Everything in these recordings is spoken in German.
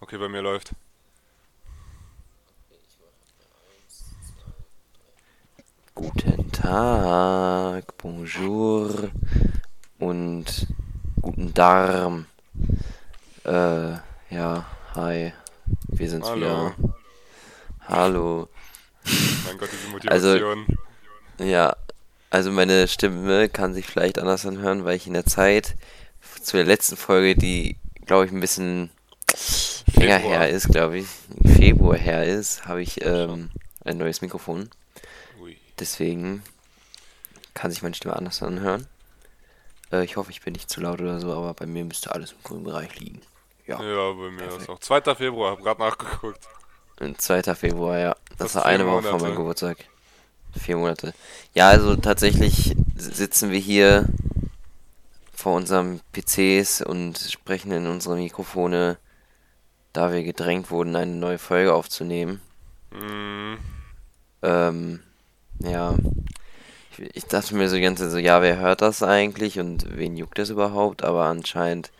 Okay, bei mir läuft. Guten Tag, bonjour und guten Darm. Äh, ja, hi. Wir sind's Hallo. wieder. Hallo. Mein Gott, diese Also- Motivation. Ja, also meine Stimme kann sich vielleicht anders anhören, weil ich in der Zeit zu der letzten Folge, die glaube ich ein bisschen länger Februar. her ist, glaube ich, Februar her ist, habe ich ähm, ein neues Mikrofon. Ui. Deswegen kann sich meine Stimme anders anhören. Äh, ich hoffe, ich bin nicht zu laut oder so, aber bei mir müsste alles im grünen Bereich liegen. Ja, Ja, bei mir ist Perfekt. auch. 2. Februar, hab grad nachgeguckt. und 2. Februar, ja. Das Fast war eine Woche vor meinem Geburtstag. Vier Monate. Ja, also tatsächlich sitzen wir hier vor unserem PCs und sprechen in unsere Mikrofone, da wir gedrängt wurden, eine neue Folge aufzunehmen. Hm, Ähm, ja. Ich, ich dachte mir so die ganze Zeit so, ja, wer hört das eigentlich und wen juckt das überhaupt? Aber anscheinend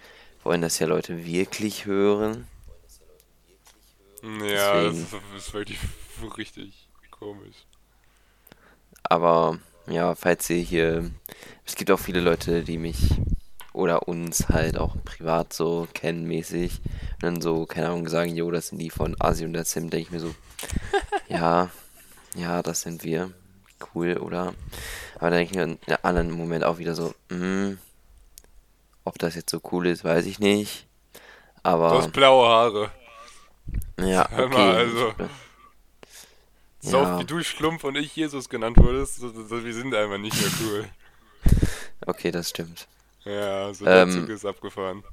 wollen das ja Leute wirklich hören. ja, das Deswegen. ist, das ist wirklich richtig komisch. Aber ja, falls ihr hier. Es gibt auch viele Leute, die mich oder uns halt auch privat so kennen mäßig. Und dann so, keine Ahnung, sagen, jo, das sind die von Asi und der Sim, denke ich mir so, ja, ja, das sind wir. Cool, oder? Aber dann denke ich mir in einem anderen Moment auch wieder so, hm, ob das jetzt so cool ist, weiß ich nicht. Du Aber hast blaue Haare. ja, Hör okay. mal, also. So Ja. oft wie du Schlumpf und ich Jesus genannt wurdest, so, so, wir sind einfach nicht mehr cool. Okay, das stimmt. Ja, so der Ähm, Zug ist abgefahren.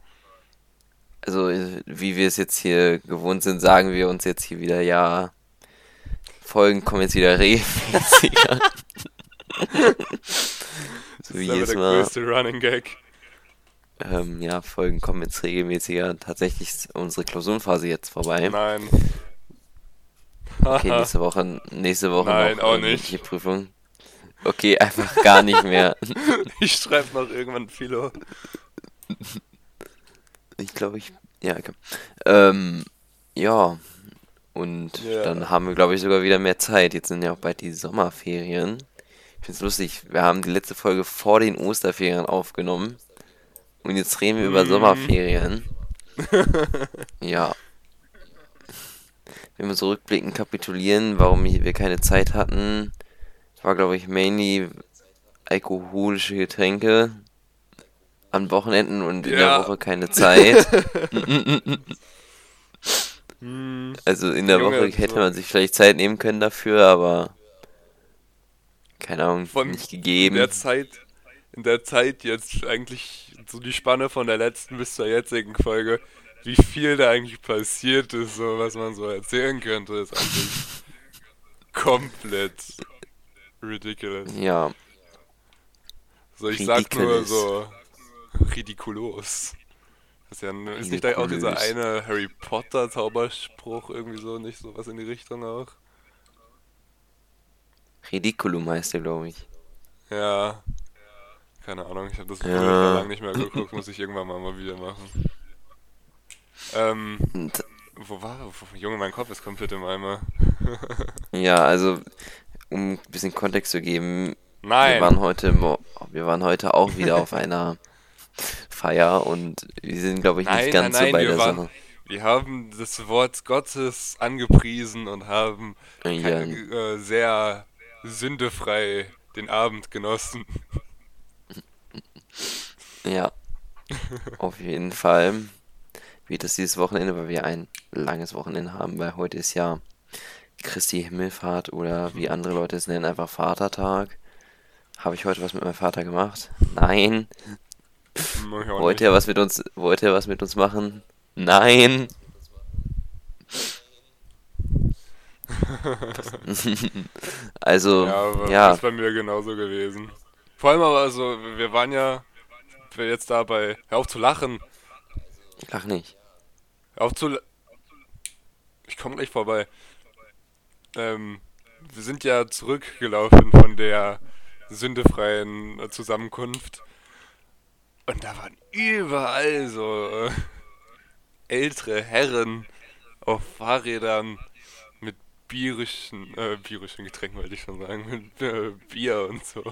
also wie wir es jetzt hier gewohnt sind, sagen wir uns jetzt hier wieder, ja, Folgen kommen jetzt wieder regelmäßiger. so wie jedes der Mal. größte Running Gag. Ähm, ja, Folgen kommen jetzt regelmäßiger. Tatsächlich ist unsere Klausurenphase jetzt vorbei. Nein. Okay, nächste Woche, nächste Woche Nein, noch auch nicht. Prüfung. Okay, einfach gar nicht mehr. ich schreibe noch irgendwann Philo. Ich glaube, ich. Ja, okay. Ähm, ja. Und Ja. dann haben wir, glaube ich, sogar wieder mehr Zeit. Jetzt sind ja auch bald die Sommerferien. Ich finde es lustig. Wir haben die letzte Folge vor den Osterferien aufgenommen. Und jetzt reden wir über Mhm. Sommerferien. Ja. Wenn wir so rückblickend kapitulieren, warum wir keine Zeit hatten, war, glaube ich, mainly alkoholische Getränke an Wochenenden und in der. Woche keine Zeit. Also in der Junge, Woche hätte man sich vielleicht Zeit nehmen können dafür, aber keine Ahnung, Von nicht in gegeben. der Zeit, in der Zeit jetzt eigentlich so die Spanne von der letzten bis zur jetzigen Folge, wie viel da eigentlich passiert ist, so was man so erzählen könnte, ist eigentlich komplett ridiculous. Ja, So, ich sag nur Ridiculous. so ridikulos. Das ist ja ist nicht da auch dieser Ridiculous. eine Harry Potter Zauberspruch irgendwie so, nicht sowas in die Richtung auch? Ridiculum heißt der, glaube ich. Ja. Keine Ahnung, ich habe das Ja. ja. lange nicht mehr geguckt, muss ich irgendwann mal, mal wieder machen. Ähm, Und, wo war wo, Junge, mein Kopf ist komplett im Eimer. ja, also um ein bisschen Kontext zu geben, wir Nein! waren heute, wir waren heute auch wieder auf einer Feier und wir sind, glaube ich, nicht Nein, ganz nein, so bei wir der waren- Sache. Wir haben das Wort Gottes angepriesen und haben Ja, äh, sehr sündefrei den Abend genossen. ja, auf jeden Fall wird es dieses Wochenende, weil wir ein langes Wochenende haben, weil heute ist ja Christi Himmelfahrt oder wie andere Leute es nennen, einfach Vatertag. Habe ich heute was mit meinem Vater gemacht? Nein. Ich Wollte er was mit uns, wollte er was mit uns machen? Nein. also, Ja, ja, ist bei mir genauso gewesen. Vor allem aber, also, wir waren ja wir jetzt da bei. Hör auf zu lachen! lach nicht. Hör auf zu. Ich komme gleich vorbei. Ähm, wir sind ja zurückgelaufen von der sündefreien Zusammenkunft. Und da waren überall so äh, ältere Herren auf Fahrrädern mit bierischen, äh, bierischen Getränken wollte ich schon sagen, mit äh, Bier und so.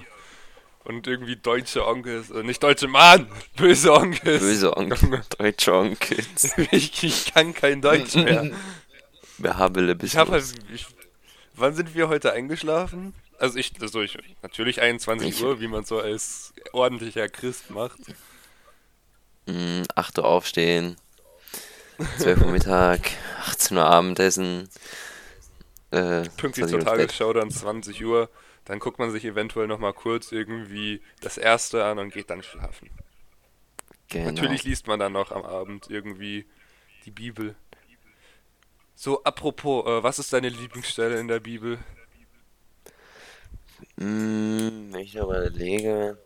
Und irgendwie deutsche Onkels, äh, nicht deutsche Mann, böse Onkels. Böse Onkel, deutsche Onkels. ich, ich kann kein Deutsch mehr. Behabele bis Ich habe halt, ich, wann sind wir heute eingeschlafen? Also ich, also ich, natürlich 21 Ich- Uhr, wie man so als ordentlicher Christ macht. Mm, 8 Uhr aufstehen, 12 Uhr Mittag, 18 Uhr Abendessen, äh, Pünktlich 20 zur. Tagesschau dann 20 Uhr. Dann guckt man sich eventuell nochmal kurz irgendwie das erste an und geht dann schlafen. Genau. Natürlich liest man dann noch am Abend irgendwie die Bibel. So, apropos, äh, was ist deine Lieblingsstelle in der Bibel? Wenn ich überlege,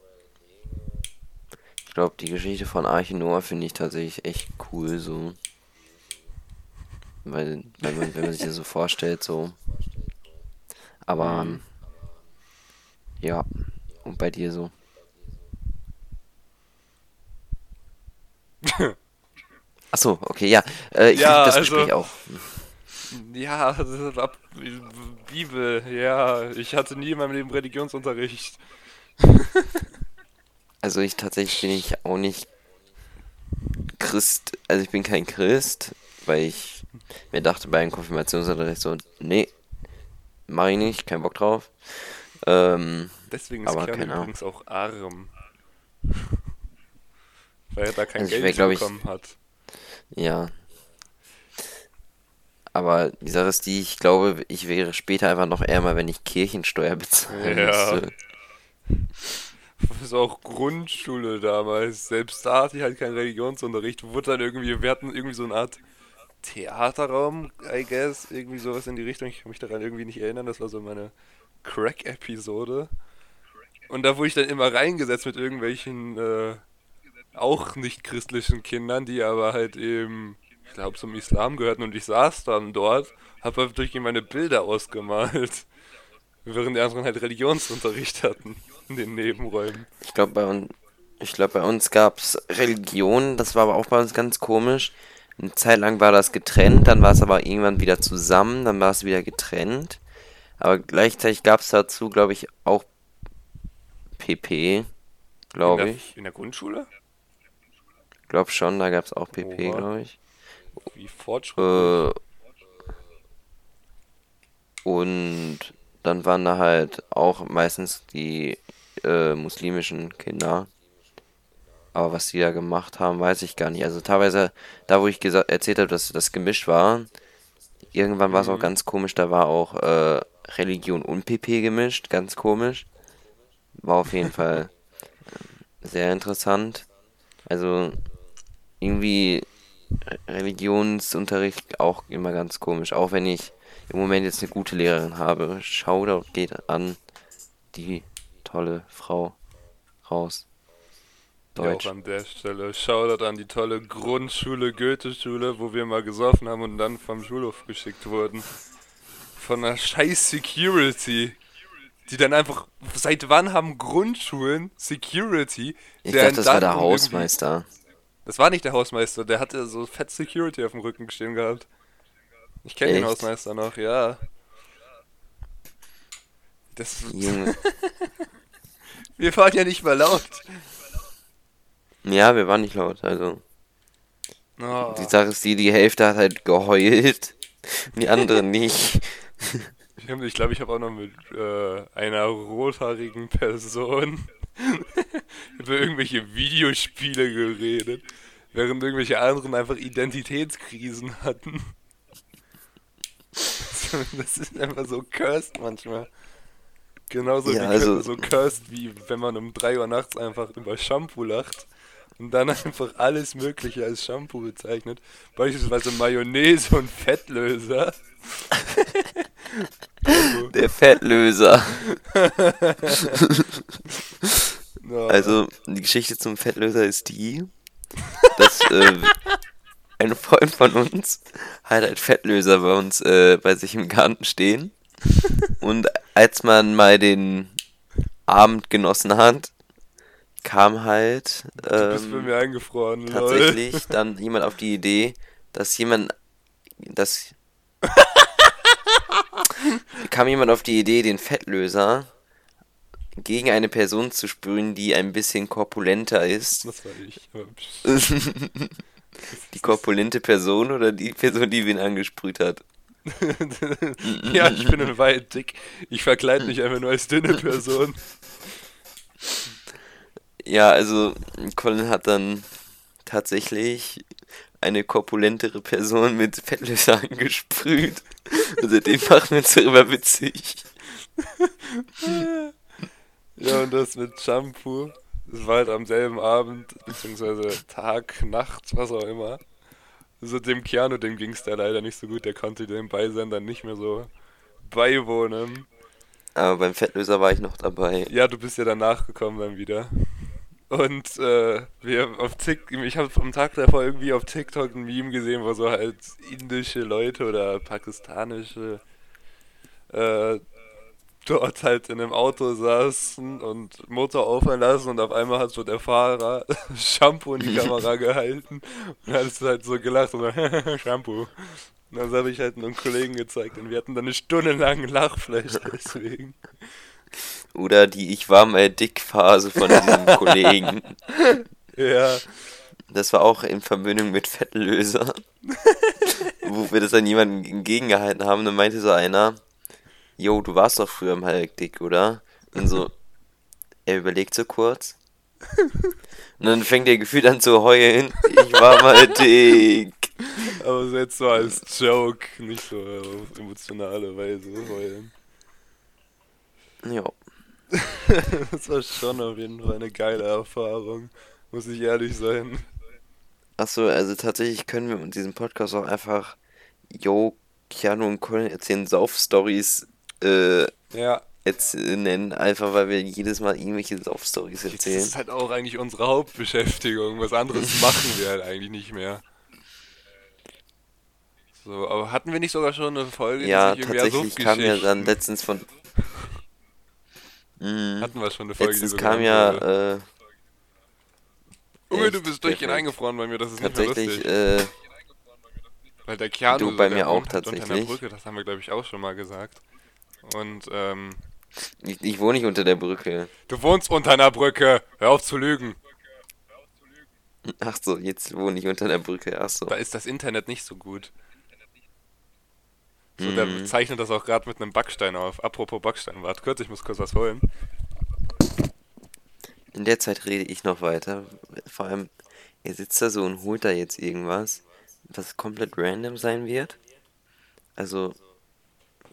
ich glaube, die Geschichte von Arche Noah finde ich tatsächlich echt cool, so. Weil, wenn man, wenn man sich das so vorstellt, so. Aber, Mhm. ja. Und bei dir so? Achso, okay, ja. Äh, ich Ja, das also- Gespräch auch. Ja, das ist ab, Bibel, ja. Ich hatte nie in meinem Leben Religionsunterricht. Also ich tatsächlich bin ich auch nicht Christ, also ich bin kein Christ, weil ich mir dachte bei einem Konfirmationsunterricht so, nee, mach ich nicht, kein Bock drauf. Ähm, Deswegen ist Aber Kern übrigens auch arm. Weil er da kein Also Geld wär, glaub ich, bekommen hat. ja. Aber die Sache ist die, ich glaube, ich wäre später einfach noch ärmer, wenn ich Kirchensteuer bezahlen Ja. müsste. Das ist auch Grundschule damals. Selbst da hatte ich halt keinen Religionsunterricht. Wurde dann irgendwie, wir hatten irgendwie so eine Art Theaterraum, I guess. Irgendwie sowas in die Richtung. Ich kann mich daran irgendwie nicht erinnern. Das war so meine Crack-Episode. Und da wurde ich dann immer reingesetzt mit irgendwelchen äh, auch nicht christlichen Kindern, die aber halt eben, ich glaube, zum Islam gehörten. Und ich saß dann dort, habe halt durch meine Bilder ausgemalt. Während die anderen halt Religionsunterricht hatten in den Nebenräumen. Ich glaube, bei, un ich glaub, bei uns gab es Religion, das war aber auch bei uns ganz komisch. Eine Zeit lang war das getrennt, dann war es aber irgendwann wieder zusammen, dann war es wieder getrennt. Aber gleichzeitig gab es dazu, glaube ich, auch PP, glaube ich. In der Grundschule? Glaube schon, da gab es auch PP, glaube ich. Wie fortschrittlich. Äh, und dann waren da halt auch meistens die äh, muslimischen Kinder. Aber was die da gemacht haben, weiß ich gar nicht. Also teilweise, da wo ich gesagt, erzählt habe, dass das gemischt war, irgendwann war es auch Mhm. ganz komisch, da war auch äh, Religion und PP gemischt, ganz komisch. War auf jeden Fall äh, sehr interessant. Also irgendwie Religionsunterricht auch immer ganz komisch. Auch wenn ich im Moment jetzt eine gute Lehrerin habe. Shoutout geht an die tolle Frau raus. Ja, Deutsch. auch an der Stelle. Shoutout an die tolle Grundschule, Goethe-Schule, wo wir mal gesoffen haben und dann vom Schulhof geschickt wurden. Von einer scheiß Security. Die dann einfach. Seit wann haben Grundschulen Security? Ich dachte, das war der um irgendwie- Hausmeister. Das war nicht der Hausmeister, der hatte so fett Security auf dem Rücken stehen gehabt. Ich kenne den? Hausmeister noch, ja. Das, Junge. wir waren ja nicht mal laut. Ja, wir waren nicht laut. Also, Oh. die Sache ist die, die Hälfte hat halt geheult. Die andere nicht. Ich glaube, ich, glaub, ich habe auch noch mit äh, einer rothaarigen Person über irgendwelche Videospiele geredet, während irgendwelche anderen einfach Identitätskrisen hatten. Das ist einfach so cursed manchmal. Genauso Ja, wie also- so cursed, wie wenn man um 3 Uhr nachts einfach über Shampoo lacht und dann einfach alles Mögliche als Shampoo bezeichnet. Beispielsweise Mayonnaise und Fettlöser. Der Fettlöser. Ja. Also, die Geschichte zum Fettlöser ist die, dass äh, ein Freund von uns hat halt Fettlöser bei uns äh, bei sich im Garten stehen. Und als man mal den Abend genossen hat, kam halt Du bist bei ähm, mir eingefroren, lol. tatsächlich dann jemand auf die Idee, dass jemand das kam jemand auf die Idee, den Fettlöser gegen eine Person zu sprühen, die ein bisschen korpulenter ist. Das war ich. Die korpulente Person oder die Person, die wen angesprüht hat? ja, ich bin ein weit dick. Ich verkleide mich einfach nur als dünne Person. Ja, also Colin hat dann tatsächlich eine korpulentere Person mit Fettlöser angesprüht. Und seitdem machen wir uns darüber witzig. Ja, und das mit Shampoo. Das war halt am selben Abend, beziehungsweise Tag, Nacht, was auch immer. So dem Keanu, dem ging es da leider nicht so gut. Der konnte dem Beisender nicht mehr so beiwohnen. Aber beim Fettlöser war ich noch dabei. Ja, du bist ja danach gekommen dann wieder. Und äh, wir auf Tik ich habe am Tag davor irgendwie auf TikTok ein Meme gesehen, wo so halt indische Leute oder pakistanische äh, dort halt in einem Auto saßen und Motor aufhören lassen und auf einmal hat so der Fahrer Shampoo in die Kamera gehalten und hat es halt so gelacht und so, Shampoo. Und dann habe ich halt einen Kollegen gezeigt und wir hatten dann eine Stunde lang Lachfleisch deswegen. Oder die Ich war mal dick Phase von diesem Kollegen. Ja. Das war auch in Verbindung mit Fettlöser. wo wir das an jemanden entgegengehalten haben. Dann meinte so einer, Jo, du warst doch früher mal dick, oder? Und so, er überlegt so kurz. Und dann fängt er gefühlt an zu heulen. Ich war mal dick. Aber so jetzt so als Joke, nicht so auf emotionale Weise heulen. Ja. Das war schon auf jeden Fall eine geile Erfahrung, muss ich ehrlich sein. Achso, also tatsächlich können wir mit diesem Podcast auch einfach, Jo, Keanu und Colin erzählen Sauf-Stories äh, Ja, jetzt nennen, einfach weil wir jedes Mal irgendwelche Sauf-Stories das erzählen. ist halt auch eigentlich unsere Hauptbeschäftigung. Was anderes machen wir halt eigentlich nicht mehr. So, aber hatten wir nicht sogar schon eine Folge, Ja, die sich tatsächlich kam ja dann letztens von. Mhm. Hatten wir schon eine Folge, Letztens kam ja äh, Junge, du bist durchgehend perfekt. eingefroren bei mir, das ist nicht mehr tatsächlich lustig. äh, Weil der Keanu, Du, bei der mir auch tatsächlich. Brücke, das haben wir glaube ich auch schon mal gesagt. Und ähm, ich, ich wohne nicht unter der Brücke. du wohnst unter einer Brücke, hör auf zu lügen. Ach so, jetzt wohne ich unter der Brücke. Ach so. Da ist das Internet nicht so gut. So, Mhm. der zeichnet das auch gerade mit einem Backstein auf. Apropos Backstein, warte kurz, ich muss kurz was holen. In der Zeit rede ich noch weiter. Vor allem, er sitzt da so und holt da jetzt irgendwas, was komplett random sein wird. Also,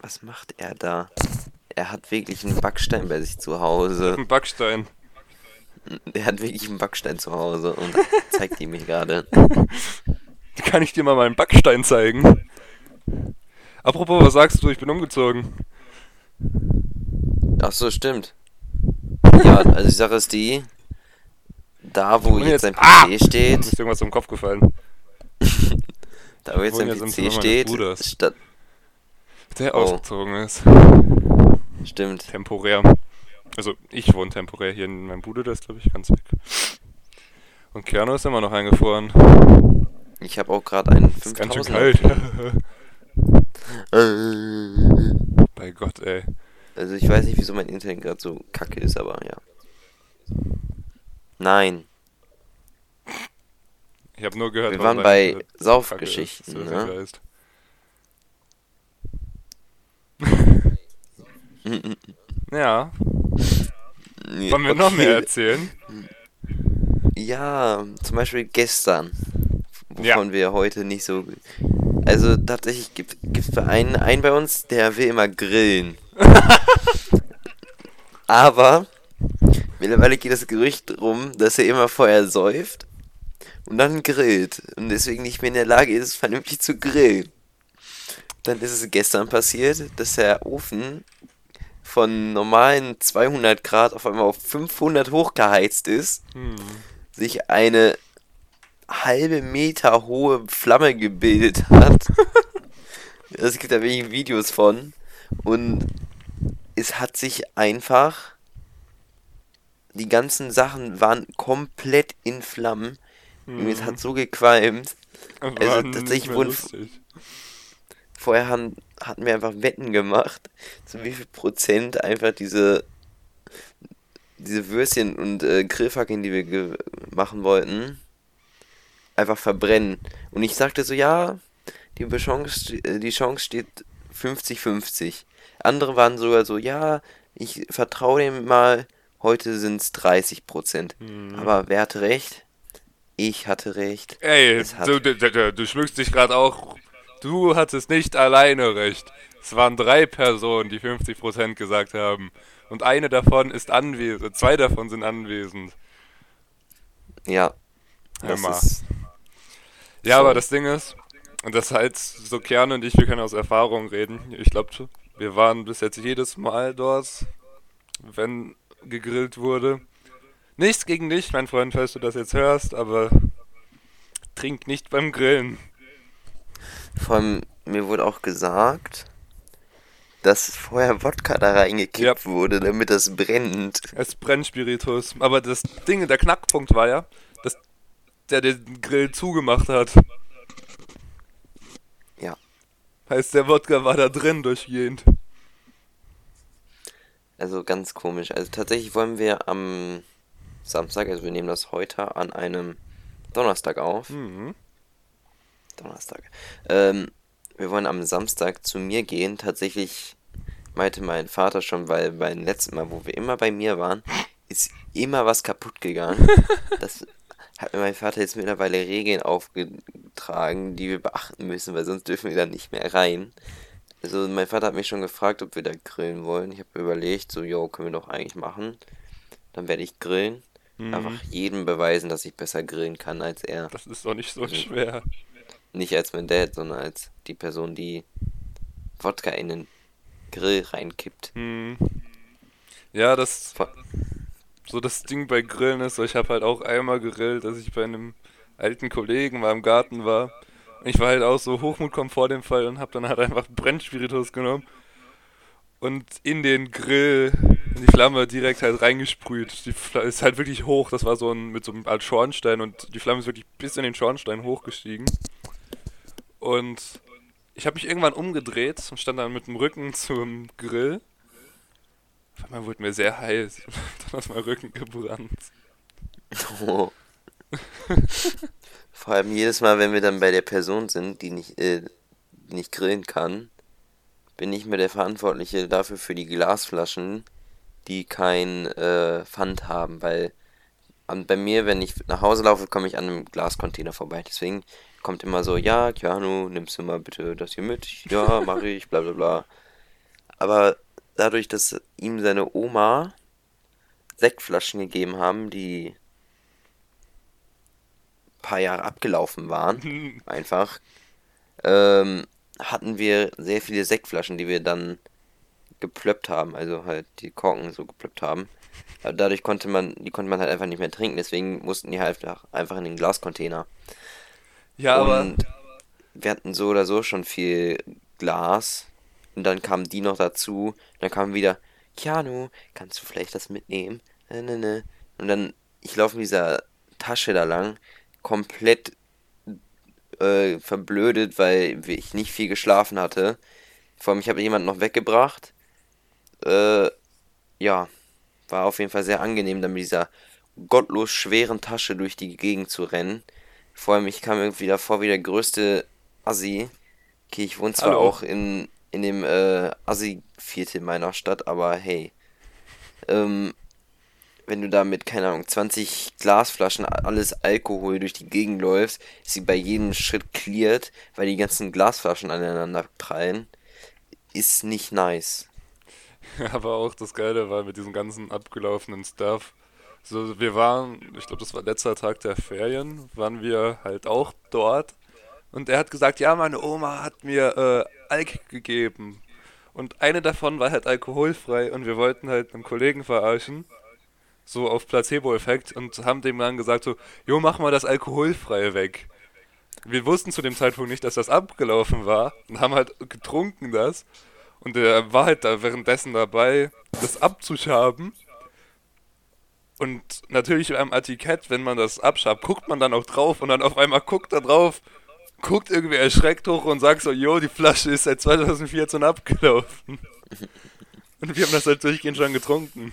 was macht er da? Er hat wirklich einen Backstein bei sich zu Hause. Ein Backstein. Er hat wirklich einen Backstein zu Hause und zeigt ihn mir gerade. Kann ich dir mal meinen Backstein zeigen? Apropos, was sagst du? Ich bin umgezogen. Ach so, stimmt. Ja, also die Sache ist die, da wo jetzt jetzt- sein Ah! PC steht, Mir ist irgendwas im Kopf gefallen. da wo jetzt im PC steht, statt, Der Oh. ausgezogen ist. stimmt. Temporär. Also, ich wohne temporär hier in meinem Bude, der ist, glaube ich, ganz weg. Und Keanu ist immer noch eingefroren. Ich habe auch gerade einen Ist ganz schön 5000er. kalt. Bei Gott, ey. Also ich weiß nicht, wieso mein Internet gerade so kacke ist, aber ja. Nein, Ich habe nur gehört, wir waren bei Saufgeschichten, ne? viel heißt. Ja, wollen wir noch mehr Okay. erzählen? Ja, zum Beispiel gestern, Ja. wovon wir heute nicht so... Also tatsächlich gibt es einen, einen bei uns, der will immer grillen. Aber mittlerweile geht das Gerücht rum, dass er immer vorher säuft und dann grillt und deswegen nicht mehr in der Lage ist, vernünftig zu grillen. Dann ist es gestern passiert, dass der Ofen von normalen 200 Grad auf einmal auf 500 hochgeheizt ist, Hm. sich eine halbe Meter hohe Flamme gebildet hat. Es gibt da wirklich Videos von. Und es hat sich einfach. Die ganzen Sachen waren komplett in Flammen. Und es hat so gequalmt. War Also tatsächlich wurden- lustig. Vorher haben, hatten wir einfach Wetten gemacht, zu wie viel Prozent einfach diese, diese Würstchen und äh, Grillfackeln, die wir machen wollten, einfach verbrennen. Und ich sagte so, ja, die Chance, äh, die Chance steht 50-50. Andere waren sogar so, ja, ich vertraue dem mal, heute sind es 30 Prozent. Mhm. Aber wer hatte recht? Ich hatte recht. Ey, du, du, du, du schmückst dich gerade auch. Du hattest nicht alleine recht. Es waren drei Personen, die 50 Prozent gesagt haben. Und eine davon ist anwesend. Zwei davon sind anwesend. Ja. Ist ja, so. aber das Ding ist, und das heißt, so Kerne und ich, wir können aus Erfahrung reden. Ich glaube, wir waren bis jetzt jedes Mal dort, wenn gegrillt wurde. Nichts gegen dich, mein Freund, falls du das jetzt hörst, aber trink nicht beim Grillen. Vor allem, mir wurde auch gesagt, dass vorher Wodka da reingekippt ja. wurde, damit das brennt. Es brennt Spiritus. Aber das Ding, der Knackpunkt war ja, dass der den Grill zugemacht hat. Ja. Heißt, der Wodka war da drin durchgehend. Also ganz komisch. Also tatsächlich wollen wir am Samstag, also wir nehmen das heute an einem Donnerstag auf. Mhm. Donnerstag. Ähm, wir wollen am Samstag zu mir gehen. Tatsächlich meinte mein Vater schon, weil beim letzten Mal, wo wir immer bei mir waren, ist immer was kaputt gegangen. das hat mir mein Vater jetzt mittlerweile Regeln aufgetragen, die wir beachten müssen, weil sonst dürfen wir da nicht mehr rein. Also mein Vater hat mich schon gefragt, ob wir da grillen wollen. Ich habe überlegt, so, jo, können wir doch eigentlich machen. Dann werde ich grillen. Mhm. Einfach jedem beweisen, dass ich besser grillen kann als er. Das ist doch nicht so also, schwer. Nicht als mein Dad, sondern als die Person, die Wodka in den Grill reinkippt. Mhm. Ja, das. So das Ding bei Grillen ist, ich habe halt auch einmal gegrillt, dass ich bei einem alten Kollegen mal im Garten war. Ich war halt auch so, Hochmut kommt vor dem Fall und habe dann halt einfach Brennspiritus genommen und in den Grill, in die Flamme direkt halt reingesprüht. Die Flamme ist halt wirklich hoch, das war so ein, mit so einem Art Schornstein und die Flamme ist wirklich bis in den Schornstein hochgestiegen. Und ich habe mich irgendwann umgedreht und stand dann mit dem Rücken zum Grill. Auf einmal wurde mir sehr heiß. dann hat mein Rücken gebrannt. Oh. Vor allem jedes Mal, wenn wir dann bei der Person sind, die nicht, äh, nicht grillen kann, bin ich mir der Verantwortliche dafür für die Glasflaschen, die kein äh, Pfand haben, weil an, bei mir, wenn ich nach Hause laufe, komme ich an einem Glascontainer vorbei. Deswegen kommt immer so, ja, Keanu, nimmst du mal bitte das hier mit? Ja, mache ich, bla bla bla. Aber dadurch, dass ihm seine Oma Sektflaschen gegeben haben, die ein paar Jahre abgelaufen waren, einfach, ähm, hatten wir sehr viele Sektflaschen, die wir dann geplöppt haben, also halt die Korken so geplöppt haben. Aber dadurch konnte man, die konnte man halt einfach nicht mehr trinken, deswegen mussten die halt einfach in den Glascontainer. Ja, und aber. Wir hatten so oder so schon viel Glas. Und dann kamen die noch dazu. Dann kam wieder, Keanu, kannst du vielleicht das mitnehmen? Ne, ne, ne. Und dann, ich laufe in dieser Tasche da lang, komplett äh, verblödet, weil ich nicht viel geschlafen hatte. Vor allem, ich habe jemanden noch weggebracht. Äh, ja, war auf jeden Fall sehr angenehm, dann mit dieser gottlos schweren Tasche durch die Gegend zu rennen. Vor allem, ich kam irgendwie davor wie der größte Assi. Okay, ich wohne zwar Hallo. auch in, in dem äh, Assi-Viertel meiner Stadt, aber hey. Ähm, wenn du da mit, keine Ahnung, 20 Glasflaschen, alles Alkohol durch die Gegend läufst, ist sie bei jedem Schritt cleared, weil die ganzen Glasflaschen aneinander prallen, ist nicht nice. Aber auch das Geile war mit diesem ganzen abgelaufenen Stuff. So, wir waren, ich glaube, das war letzter Tag der Ferien, waren wir halt auch dort. Und er hat gesagt, ja, meine Oma hat mir äh, Alk gegeben. Und eine davon war halt alkoholfrei und wir wollten halt einen Kollegen verarschen so auf Placebo-Effekt und haben dem dann gesagt so, jo, mach mal das Alkoholfreie weg. Wir wussten zu dem Zeitpunkt nicht, dass das abgelaufen war und haben halt getrunken das und er war halt da währenddessen dabei, das abzuschaben. Und natürlich beim Etikett, wenn man das abschabt, guckt man dann auch drauf und dann auf einmal guckt da drauf guckt irgendwie erschreckt hoch und sagt so, jo, die Flasche ist seit 2014 abgelaufen. Und wir haben das halt durchgehend schon getrunken.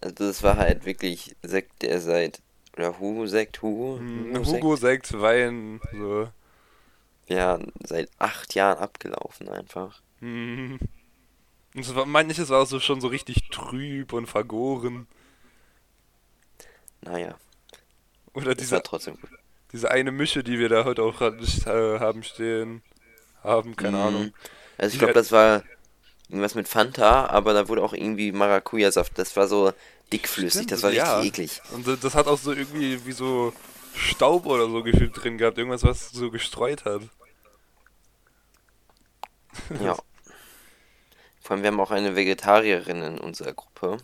Also das war halt wirklich Sekt, der seit, oder Hugo-Sekt, Hugo? Hm, Hugo Sekt, Wein, so. Ja, seit acht Jahren abgelaufen einfach. Hm. Und es war, manches war auch so schon so richtig trüb und vergoren. Naja, Oder war diese, trotzdem gut. diese eine Mische, die wir da heute auch grad nicht, äh, haben stehen. Haben, keine Mhm. Ahnung. Also ich glaube, das war irgendwas mit Fanta, aber da wurde auch irgendwie Maracuja-Saft. Das war so dickflüssig, Stimmt, das war richtig ja. eklig. Und das- das hat auch so irgendwie wie so Staub oder so gefühlt drin gehabt. Irgendwas, was so gestreut hat. Ja. Vor allem, wir haben auch eine Vegetarierin in unserer Gruppe.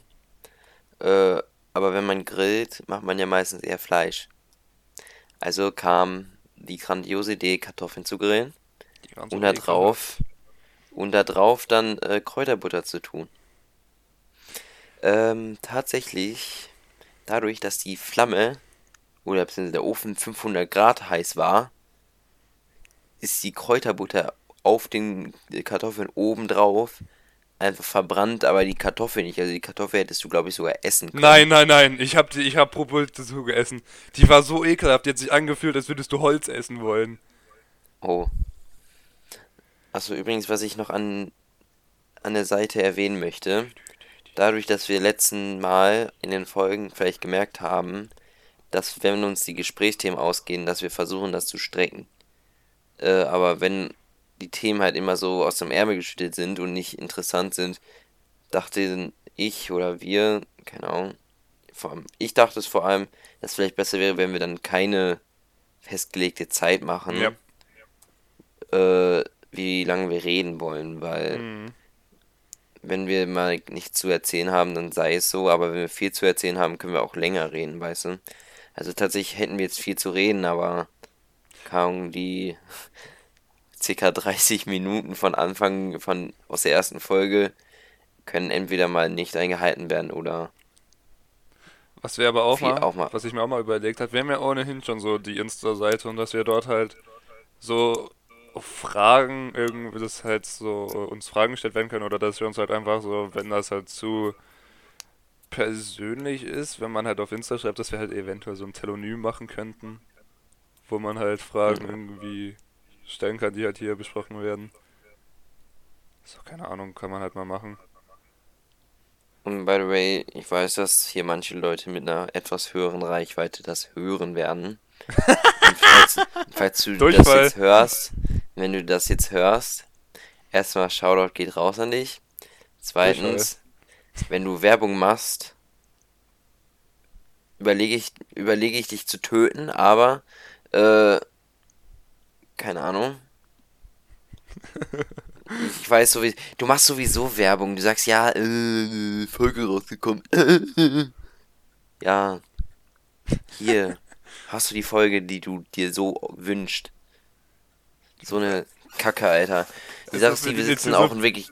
Äh, aber wenn man grillt, macht man ja meistens eher Fleisch. Also kam die grandiose Idee, Kartoffeln zu grillen und da ekelhaft. drauf und da drauf dann äh, Kräuterbutter zu tun. Ähm, tatsächlich, dadurch, dass die Flamme oder beziehungsweise der Ofen 500 Grad heiß war, ist die Kräuterbutter auf den Kartoffeln oben drauf einfach verbrannt, aber die Kartoffel nicht. Also die Kartoffel hättest du, glaube ich, sogar essen können. Nein, nein, nein. Ich hab, die- ich hab Propulse so gegessen. Die war so ekelhaft. Die hat sich angefühlt, als würdest du Holz essen wollen. Oh. Achso, übrigens, was ich noch an, an der Seite erwähnen möchte, dadurch, dass wir letzten Mal in den Folgen vielleicht gemerkt haben, dass wenn uns die Gesprächsthemen ausgehen, dass wir versuchen, das zu strecken. Äh, aber wenn die Themen halt immer so aus dem Ärmel geschüttelt sind und nicht interessant sind, dachte ich oder wir, keine Ahnung, vor allem, ich dachte es vor allem, dass es vielleicht besser wäre, wenn wir dann keine festgelegte Zeit machen Ja. äh, wie lange wir reden wollen, weil Mhm. wenn wir mal nichts zu erzählen haben, dann sei es so, aber wenn wir viel zu erzählen haben, können wir auch länger reden, weißt du? Also tatsächlich hätten wir jetzt viel zu reden, aber Ahnung, die ca. 30 Minuten von Anfang von aus der ersten Folge können entweder mal nicht eingehalten werden oder Was wir aber auch mal, auch mal. was ich mir auch mal überlegt habe, wir haben ja ohnehin schon so die Insta-Seite und dass wir dort halt so Fragen irgendwie das halt so uns Fragen gestellt werden können oder dass wir uns halt einfach so, wenn das halt zu persönlich ist, wenn man halt auf Insta schreibt, dass wir halt eventuell so ein Telonym machen könnten, wo man halt Fragen Mhm. irgendwie stellen kann, die halt hier besprochen werden. So, keine Ahnung, kann man halt mal machen. Und by the way, ich weiß, dass hier manche Leute mit einer etwas höheren Reichweite das hören werden. Und falls, falls du das Durchfall. jetzt hörst, wenn du das jetzt hörst, erstmal Shoutout geht raus an dich. Zweitens, wenn du Werbung machst, überlege ich, überlege ich dich zu töten, aber äh, keine Ahnung. Ich weiß sowieso, du machst sowieso Werbung. Du sagst ja, äh, Folge rausgekommen. ja, hier hast du die Folge, die du dir so wünschst. So eine Kacke, Alter. Die Sache ist, die wir sitzen auch so- wirklich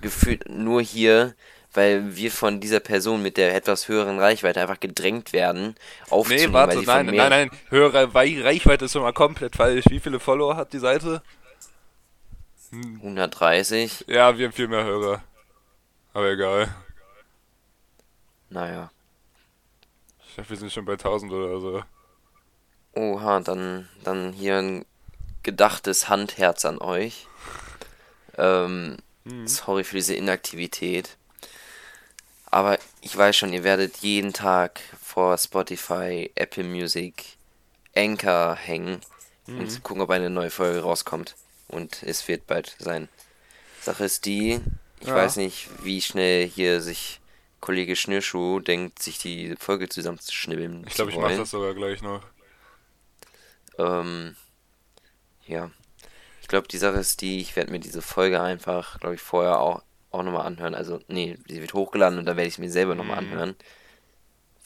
gefühlt nur hier, weil wir von dieser Person mit der etwas höheren Reichweite einfach gedrängt werden, aufzunehmen, Nee, warte, nein, nein, nein, höhere Wei- Reichweite ist schon mal komplett falsch. Wie viele Follower hat die Seite? 130, Ja, wir haben viel mehr Hörer. Aber egal. naja. Ich glaube, wir sind schon bei 1000 oder so. Oha, dann, dann hier ein gedachtes Handherz an euch. Ähm, Mhm. sorry für diese Inaktivität. Aber ich weiß schon, ihr werdet jeden Tag vor Spotify, Apple Music, Anchor hängen und zu gucken, ob eine neue Folge rauskommt. Und es wird bald sein. Sache ist die, ich Ja. weiß nicht, wie schnell hier sich Kollege Schnürschuh denkt, sich die Folge zusammenzuschnibbeln. Ich glaube, ich mache das sogar gleich noch. Ähm, ja. Ich glaube, die Sache ist die, ich werde mir diese Folge einfach, glaube ich, vorher auch, auch nochmal anhören. Also, nee, sie wird hochgeladen und dann werde ich es mir selber nochmal Mhm. anhören.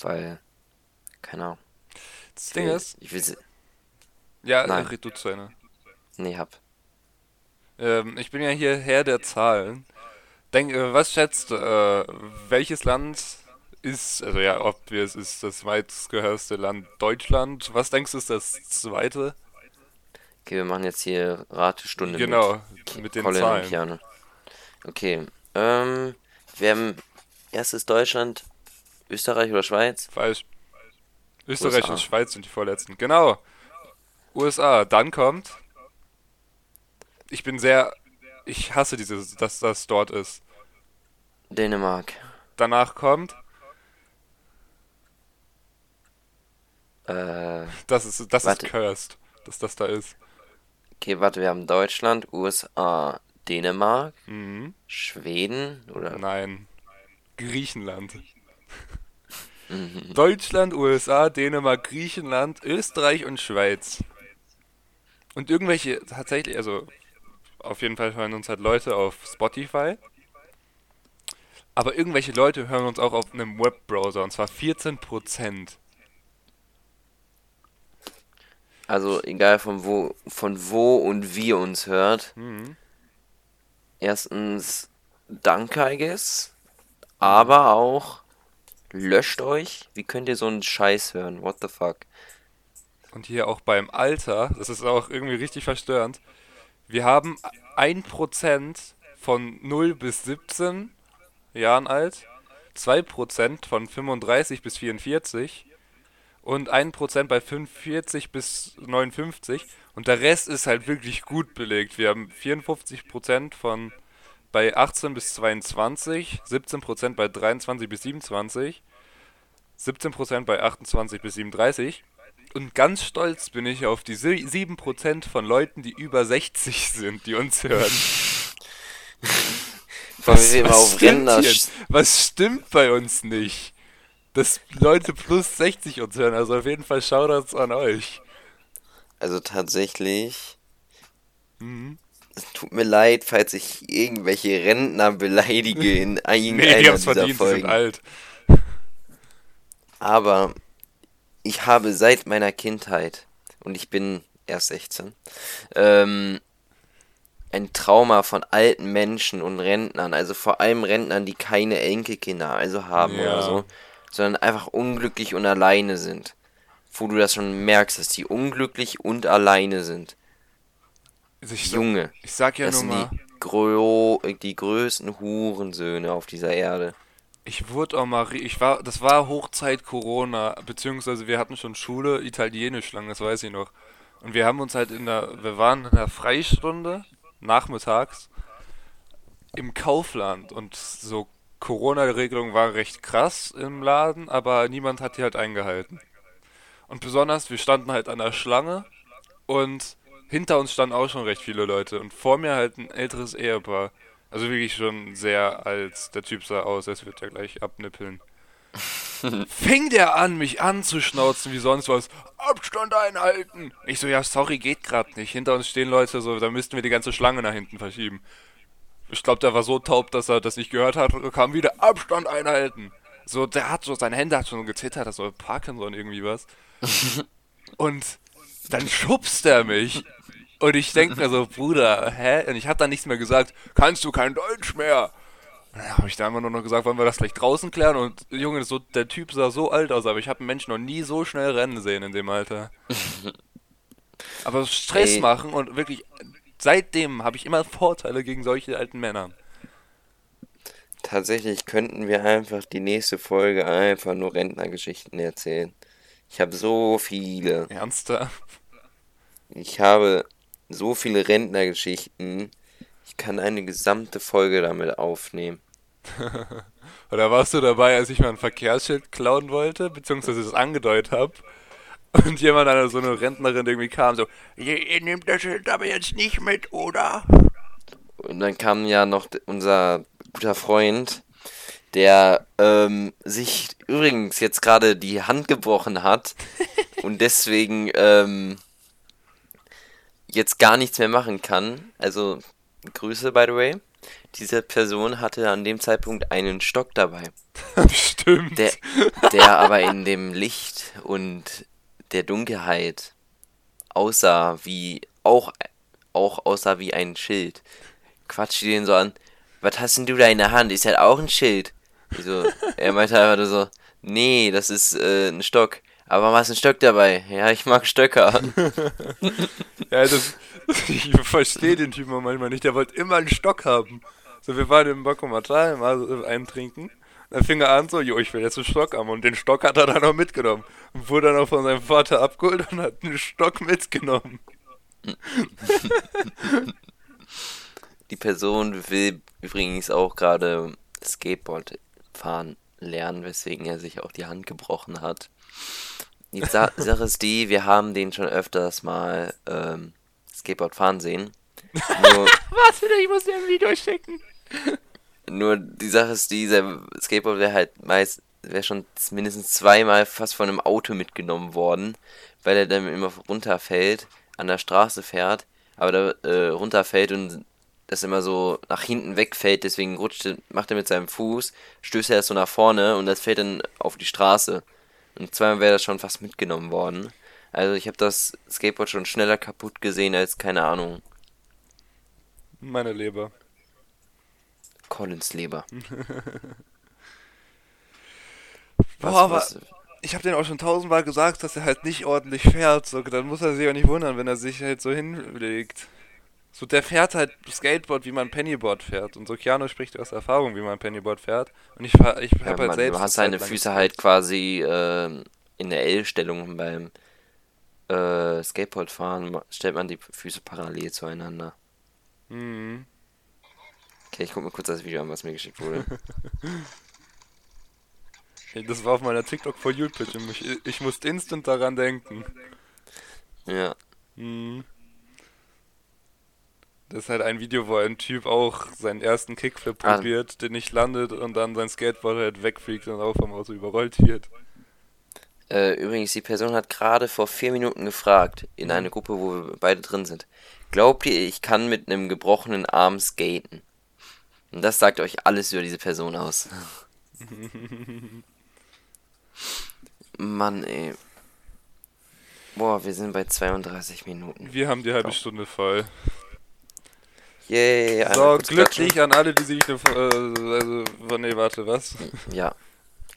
Weil, keine Ahnung. Das Ich Ding will, ist, ich will, sie- ja, Nein. red du zu Ende. nee, hab. Ähm, ich bin ja hier Herr der Zahlen. Denk, äh, was schätzt, äh, welches Land ist, also ja, obvious ist das weitgehörste Land Deutschland. Was denkst du ist das zweite? Okay, wir machen jetzt hier Ratestunde Genau, mit, mit den Colin Zahlen. Okay, ähm, wir haben erstes Deutschland, Österreich oder Schweiz? Falsch. Österreich USA. und Schweiz sind die vorletzten. Genau. USA. Dann kommt. Ich bin sehr. Ich hasse dieses, dass das dort ist. Dänemark. Danach kommt. Äh, Das ist, das ist cursed, dass das da ist. okay, warte, wir haben Deutschland, USA, Dänemark, Mhm. Schweden oder Nein. Griechenland. Mhm. Deutschland, USA, Dänemark, Griechenland, Österreich und Schweiz. Und irgendwelche, tatsächlich, also auf jeden Fall hören uns halt Leute auf Spotify. Aber irgendwelche Leute hören uns auch auf einem Webbrowser und zwar 14%. also egal von wo, von wo und wie uns hört. Mhm. Erstens, danke, I guess. Aber auch, löscht euch. Wie könnt ihr so einen Scheiß hören? What the fuck? Und hier auch beim Alter, das ist auch irgendwie richtig verstörend. Wir haben 1% von 0 bis 17 Jahren alt, 2% von 35 bis 44 und 1% bei 45 bis 59 und der Rest ist halt wirklich gut belegt. Wir haben 54% von bei 18 bis 22, 17% bei 23 bis 27, 17% bei 28 bis 37 und ganz stolz bin ich auf die sie- 7% von Leuten, die über 60 sind, die uns hören. Immer auf stimmt? Was stimmt bei uns nicht? Dass Leute plus 60 uns hören, also auf jeden Fall Shoutouts an euch. Also tatsächlich, Mhm. es tut mir leid, falls ich irgendwelche Rentner beleidige in Nee, die irgendeiner dieser verdient, die sind Folgen. alt. Aber ich habe seit meiner Kindheit, und ich bin erst 16, ähm, ein Trauma von alten Menschen und Rentnern, also vor allem Rentnern, die keine Enkelkinder also haben Ja. oder so, sondern einfach unglücklich und alleine sind. Wo du das schon merkst, dass die unglücklich und alleine sind. Also ich, Junge, ich sag ja das nur sind mal, die, gro die größten Hurensöhne auf dieser Erde. ich wurde auch mal, ich war, das war Hochzeit Corona, beziehungsweise wir hatten schon Schule Italienisch lang, das weiß ich noch. Und wir haben uns halt in der, wir waren in der Freistunde, nachmittags, im Kaufland und so Corona-Regelung war recht krass im Laden, aber niemand hat die halt eingehalten. Und besonders, wir standen halt an der Schlange und hinter uns standen auch schon recht viele Leute und vor mir halt ein älteres Ehepaar. Also wirklich schon sehr alt. Der Typ sah aus, als würde er gleich abnippeln. Fing der an, mich anzuschnauzen wie sonst was. Abstand einhalten! Ich so, ja, sorry, geht grad nicht. Hinter uns stehen Leute, so, da müssten wir die ganze Schlange nach hinten verschieben. Ich glaube, der war so taub, dass er das nicht gehört hat und kam wieder Abstand einhalten. So, der hat so, seine Hände hat schon gezittert, das soll Parkinson irgendwie was. Und dann schubst er mich. Und ich denke mir so, Bruder, hä? Und ich hab dann nichts mehr gesagt. Kannst du kein Deutsch mehr? Und dann habe ich da immer nur noch gesagt, wollen wir das gleich draußen klären? Und Junge, so, der Typ sah so alt aus, aber ich habe einen Menschen noch nie so schnell rennen sehen in dem Alter. aber Stress Ey. machen und wirklich, seitdem habe ich immer Vorteile gegen solche alten Männer. Tatsächlich könnten wir einfach die nächste Folge einfach nur Rentnergeschichten erzählen. Ich habe so viele. Ernster? Ich habe so viele Rentnergeschichten. Ich kann eine gesamte Folge damit aufnehmen. Oder warst du dabei, als ich mal ein Verkehrsschild klauen wollte, beziehungsweise das angedeutet habe? Und jemand, eine, so eine Rentnerin irgendwie kam, so, ihr, ihr nehmt das Schild aber jetzt nicht mit, oder? Und dann kam ja noch unser guter Freund, der ähm, sich übrigens jetzt gerade die Hand gebrochen hat und deswegen ähm, jetzt gar nichts mehr machen kann. Also Grüße, by the way. Diese Person hatte an dem Zeitpunkt einen Stock dabei, Stimmt. der, der aber in dem Licht und der Dunkelheit aussah wie auch, auch aussah wie ein Schild. Quatscht die den so an. Was hast denn du da in der Hand? Ist halt auch ein Schild. So, er meinte einfach nur so, nee, das ist äh, ein Stock. Aber du einen Stock dabei? Ja, ich mag Stöcker. Ja, das, ich verstehe den Typen manchmal nicht. Der wollte immer einen Stock haben. So, wir waren im Bakomatal, mal einen trinken. Dann fing er an so, jo, ich will jetzt einen Stock haben. Und den Stock hat er dann auch mitgenommen. Und wurde dann auch von seinem Vater abgeholt und hat einen Stock mitgenommen. Die Person will übrigens auch gerade Skateboard fahren lernen, weswegen er sich auch die Hand gebrochen hat. Die Sa Sache ist die, wir haben den schon öfters mal ähm, Skateboard fahren sehen. Was wieder? Ich muss dir ein Video schicken. Nur die Sache ist die, sein Skateboard wäre halt meist, wäre schon mindestens zweimal fast von einem Auto mitgenommen worden, weil er dann immer runterfällt, an der Straße fährt, aber da äh, runterfällt und das immer so nach hinten wegfällt, deswegen rutscht, macht er mit seinem Fuß, stößt er das so nach vorne und das fällt dann auf die Straße. Und zweimal wäre das schon fast mitgenommen worden. Also ich habe das Skateboard schon schneller kaputt gesehen als, keine Ahnung, Meine Leber. Collins Leber. Was, Boah, aber was, ich habe den auch schon tausendmal gesagt, dass er halt nicht ordentlich fährt. So, dann muss er sich auch nicht wundern, wenn er sich halt so hinlegt. So, der fährt halt Skateboard, wie man Pennyboard fährt. Und so Keanu spricht aus Erfahrung, wie man Pennyboard fährt. Und ich fahr, ich ja, hab halt man, selbst. du hast Zeit deine lang Füße halt quasi ähm, in der L-Stellung beim äh, Skateboardfahren, stellt man die Füße parallel zueinander. Mhm. Okay, ich guck mir kurz das Video an, was mir geschickt wurde. Hey, Das war auf meiner TikTok for You Pitch. und Ich, ich musste instant daran denken. ja. Mhm. Das ist halt ein Video, wo ein Typ auch seinen ersten Kickflip Ah. probiert, den nicht landet und dann sein Skateboard halt wegfliegt und auch vom Auto überrollt wird. Äh, übrigens, die Person hat gerade vor vier Minuten gefragt, in eine Gruppe, wo wir beide drin sind. Glaubt ihr, ich kann mit einem gebrochenen Arm skaten? Und das sagt euch alles über diese Person aus. Mann, ey. Boah, wir sind bei 32 Minuten. Wir haben die halbe Ja. Stunde voll. Yay, So, glücklich an alle, die sich eine. Äh, also, nee, warte, was? Ja.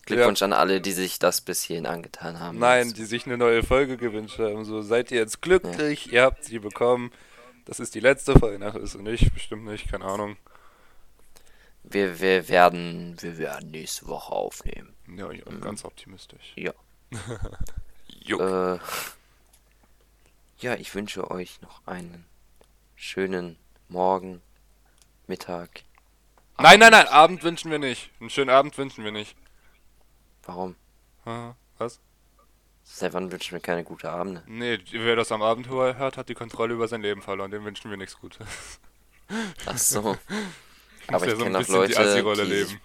Glückwunsch an alle, die sich das bis hierhin angetan haben. Nein, die sich eine neue Folge gewünscht haben. So, seid ihr jetzt glücklich? Ihr habt sie bekommen. Das ist die letzte Folge. Ach, ist sie nicht, bestimmt nicht, keine Ahnung. Wir, wir werden, wir werden nächste Woche aufnehmen. Ja, ja ganz optimistisch. Ja. Äh, ja, ich wünsche euch noch einen schönen Morgen, Mittag. nein, nein, nein, Abend wünschen wir nicht. Einen schönen Abend wünschen wir nicht. Warum? Was? Seit wann wünschen wir keine gute Abende? Nee, wer das am Abend hört, hat die Kontrolle über sein Leben verloren. Dem wünschen wir nichts Gutes. Ach so. Muss Aber ja ich so ein kenne auch die Leute, Assi-Rolle die, leben.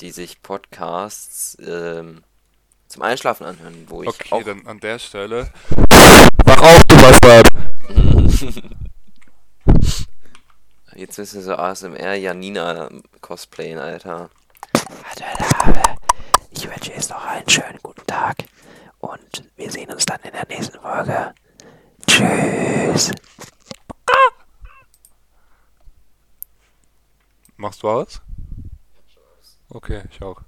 die sich Podcasts ähm, zum Einschlafen anhören, wo ich Okay, auch dann an der Stelle. Wach auf, du Bastard! Jetzt müssen wir so ASMR Janina cosplayen, Alter. Ich wünsche jetzt noch einen schönen guten Tag und wir sehen uns dann in der nächsten Folge. Tschüss! Machst du aus? Okay, ich auch.